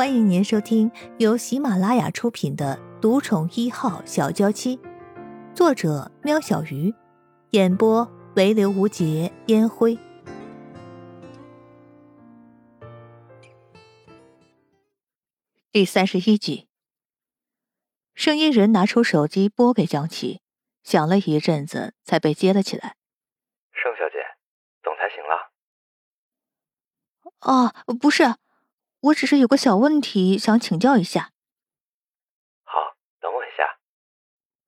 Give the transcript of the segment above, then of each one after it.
欢迎您收听由喜马拉雅出品的《独宠一号小娇妻》，作者：喵小鱼，演播：唯留无节烟灰。第三十一集，声音人拿出手机拨给江琪，响了一阵子才被接了起来。盛小姐，总裁醒了。哦，不是。我只是有个小问题想请教一下。好，等我一下。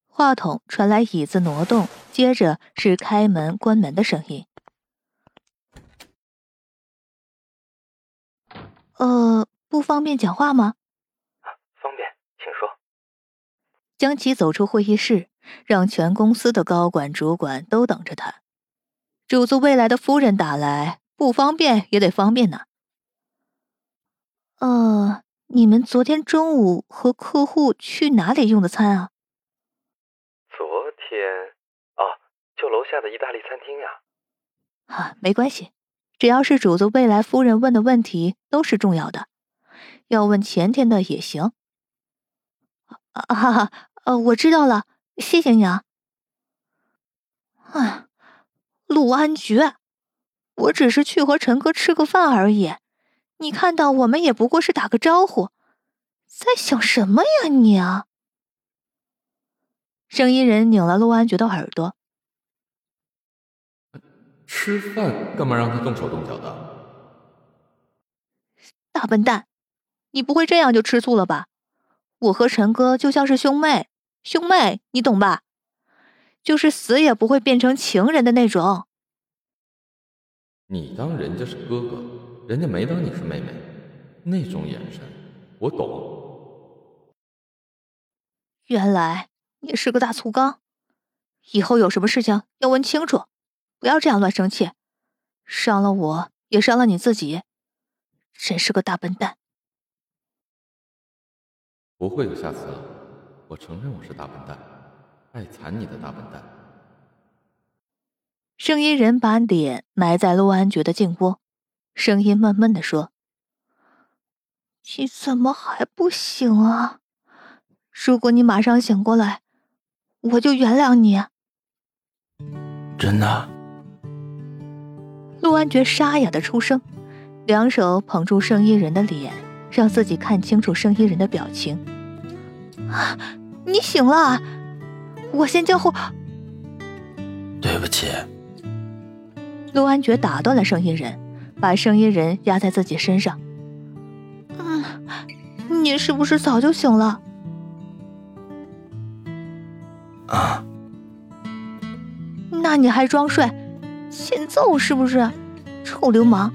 话筒传来椅子挪动，接着是开门关门的声音。呃，不方便讲话吗？方便，请说。江琪走出会议室，让全公司的高管、主管都等着他。主子未来的夫人打来，不方便也得方便呢。呃，你们昨天中午和客户去哪里用的餐啊？昨天，啊，就楼下的意大利餐厅呀。啊，没关系，只要是主子未来夫人问的问题都是重要的，要问前天的也行。啊哈哈，呃，我知道了，谢谢你啊。啊，陆安局，我只是去和陈哥吃个饭而已。你看到我们也不过是打个招呼，在想什么呀你啊？声音人拧了陆安觉的耳朵。吃饭干嘛让他动手动脚的？大笨蛋，你不会这样就吃醋了吧？我和陈哥就像是兄妹，兄妹你懂吧？就是死也不会变成情人的那种。你当人家是哥哥？人家没当你是妹妹，那种眼神我懂。原来你是个大醋缸，以后有什么事情要问清楚，不要这样乱生气，伤了我也伤了你自己，真是个大笨蛋。不会有下次了，我承认我是大笨蛋，爱惨你的大笨蛋。声音人把脸埋在陆安觉的颈窝。声音闷闷的说：“你怎么还不醒啊？如果你马上醒过来，我就原谅你。”真的。陆安觉沙哑的出声，两手捧住声音人的脸，让自己看清楚声音人的表情。啊，你醒了！我先叫后。对不起。陆安觉打断了声音人。把声音人压在自己身上。嗯，你是不是早就醒了？啊？那你还装睡？欠揍是不是？臭流氓！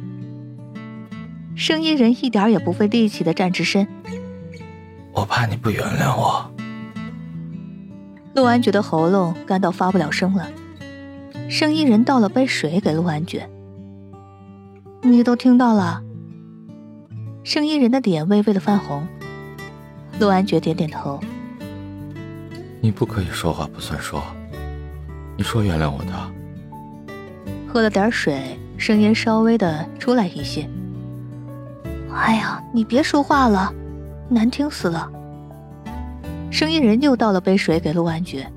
声音人一点也不费力气的站直身。我怕你不原谅我。陆安觉的喉咙干到发不了声了。声音人倒了杯水给陆安觉。你都听到了，声音人的脸微微的泛红。陆安觉点点头。你不可以说话不算数。你说原谅我的。喝了点水，声音稍微的出来一些。哎呀，你别说话了，难听死了。声音人又倒了杯水给陆安觉。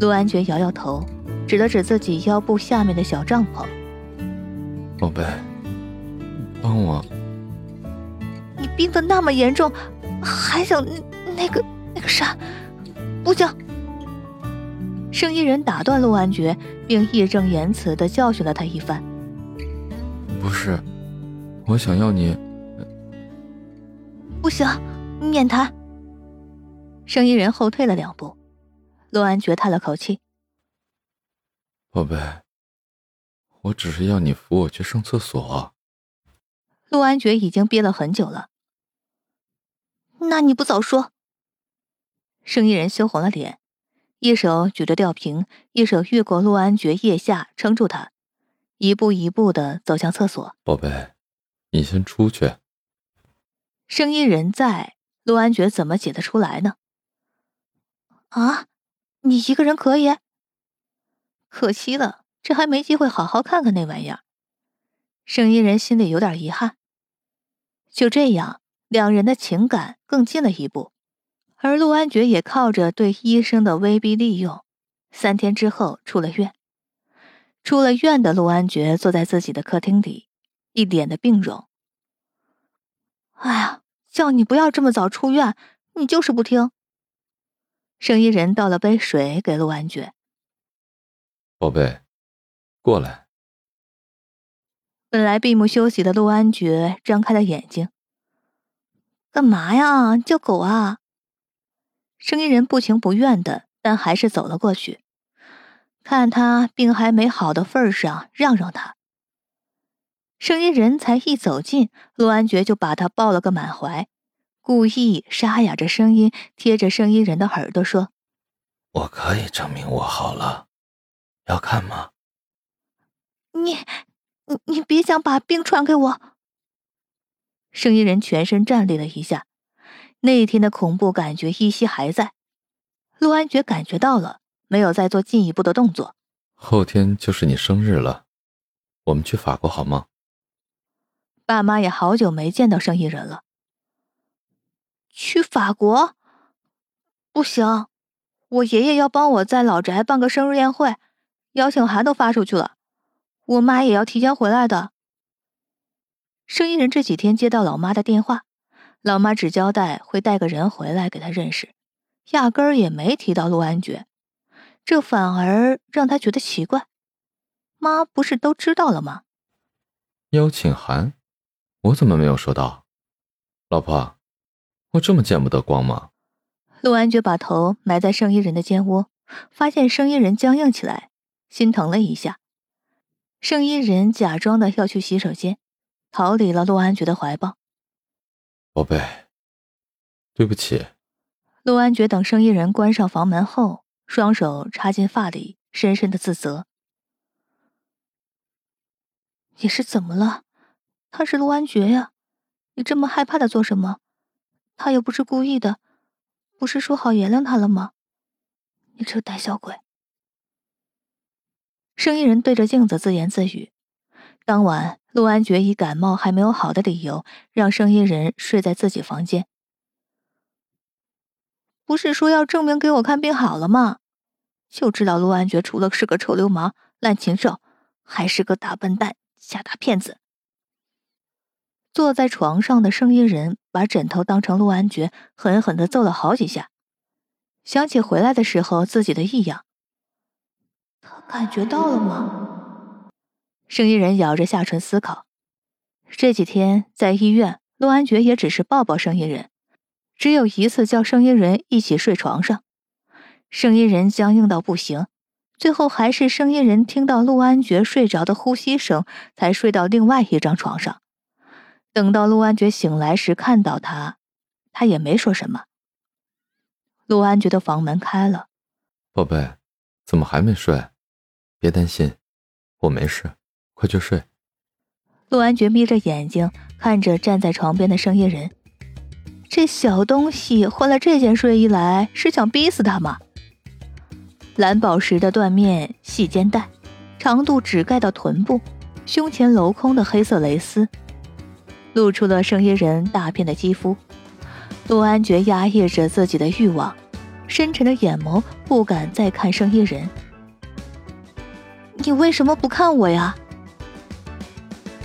陆安觉摇摇头，指了指自己腰部下面的小帐篷。宝贝。帮我！你病得那么严重，还想那那个那个啥？不行！声音人打断陆安觉，并义正言辞的教训了他一番。不是，我想要你。不行，免谈。声音人后退了两步，陆安觉叹了口气：“宝贝，我只是要你扶我去上厕所。”陆安觉已经憋了很久了，那你不早说？生意人羞红了脸，一手举着吊瓶，一手越过陆安觉腋下撑住他，一步一步的走向厕所。宝贝，你先出去。声音人在，陆安觉怎么解得出来呢？啊，你一个人可以？可惜了，这还没机会好好看看那玩意儿。声音人心里有点遗憾。就这样，两人的情感更近了一步。而陆安觉也靠着对医生的威逼利诱，三天之后出了院。出了院的陆安觉坐在自己的客厅里，一脸的病容。哎呀，叫你不要这么早出院，你就是不听。生意人倒了杯水给陆安觉，宝贝，过来。本来闭目休息的陆安觉张开了眼睛，干嘛呀？叫狗啊！声音人不情不愿的，但还是走了过去。看他病还没好的份上，让让他。声音人才一走近，陆安觉就把他抱了个满怀，故意沙哑着声音，贴着声音人的耳朵说：“我可以证明我好了，要看吗？”你，你，你别想把病传给我！生意人全身战栗了一下。那天的恐怖感觉依稀还在，陆安觉感觉到了，没有再做进一步的动作。后天就是你生日了，我们去法国好吗？爸妈也好久没见到生意人了。去法国？不行，我爷爷要帮我在老宅办个生日宴会，邀请函都发出去了，我妈也要提前回来的。生意人这几天接到老妈的电话。老妈只交代会带个人回来给他认识，压根儿也没提到陆安觉，这反而让他觉得奇怪。妈不是都知道了吗？邀请函，我怎么没有收到？老婆，我这么见不得光吗？陆安觉把头埋在生意人的肩窝，发现生意人僵硬起来，心疼了一下。生意人假装的要去洗手间，逃离了陆安觉的怀抱。宝贝，对不起。陆安觉等圣衣人关上房门后，双手插进发里，深深的自责。你是怎么了？他是陆安觉呀，你这么害怕他做什么？他又不是故意的，不是说好原谅他了吗？你这个胆小鬼！生意人对着镜子自言自语。当晚，陆安觉以感冒还没有好的理由，让生意人睡在自己房间。不是说要证明给我看病好了吗？就知道陆安觉除了是个臭流氓、烂禽兽，还是个大笨蛋、假大骗子。坐在床上的声音人把枕头当成陆安觉，狠狠的揍了好几下。想起回来的时候自己的异样，感觉到了吗？生意人咬着下唇思考，这几天在医院，陆安觉也只是抱抱生意人，只有一次叫生意人一起睡床上，生意人僵硬到不行，最后还是生意人听到陆安觉睡着的呼吸声，才睡到另外一张床上。等到陆安觉醒来时，看到他，他也没说什么。陆安觉的房门开了，宝贝，怎么还没睡？别担心，我没事。快去睡。陆安觉眯着眼睛看着站在床边的生意人，这小东西换了这件睡衣来是想逼死他吗？蓝宝石的缎面细肩带，长度只盖到臀部，胸前镂空的黑色蕾丝，露出了生意人大片的肌肤。陆安觉压抑着自己的欲望，深沉的眼眸不敢再看生意人。你为什么不看我呀？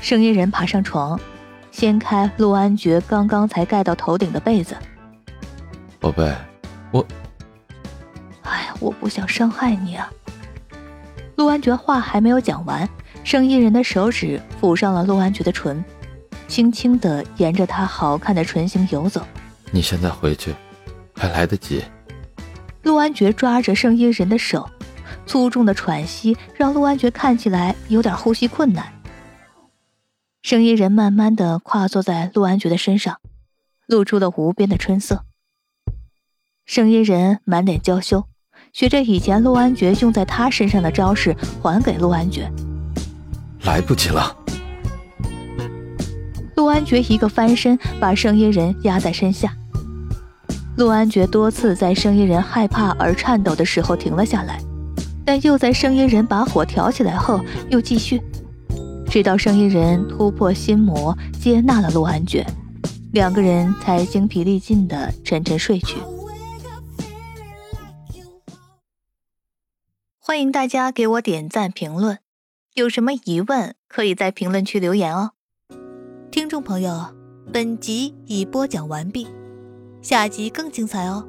声音人爬上床，掀开陆安觉刚刚才盖到头顶的被子。宝贝，我……哎，我不想伤害你啊！陆安觉话还没有讲完，声音人的手指抚上了陆安觉的唇，轻轻的沿着他好看的唇形游走。你现在回去，还来得及。陆安觉抓着声音人的手，粗重的喘息让陆安觉看起来有点呼吸困难。声音人慢慢的跨坐在陆安觉的身上，露出了无边的春色。声音人满脸娇羞，学着以前陆安觉用在他身上的招式还给陆安觉。来不及了！陆安觉一个翻身，把声音人压在身下。陆安觉多次在声音人害怕而颤抖的时候停了下来，但又在声音人把火挑起来后又继续。直到声音人突破心魔，接纳了陆安觉，两个人才精疲力尽的沉沉睡去。欢迎大家给我点赞评论，有什么疑问可以在评论区留言哦。听众朋友，本集已播讲完毕，下集更精彩哦。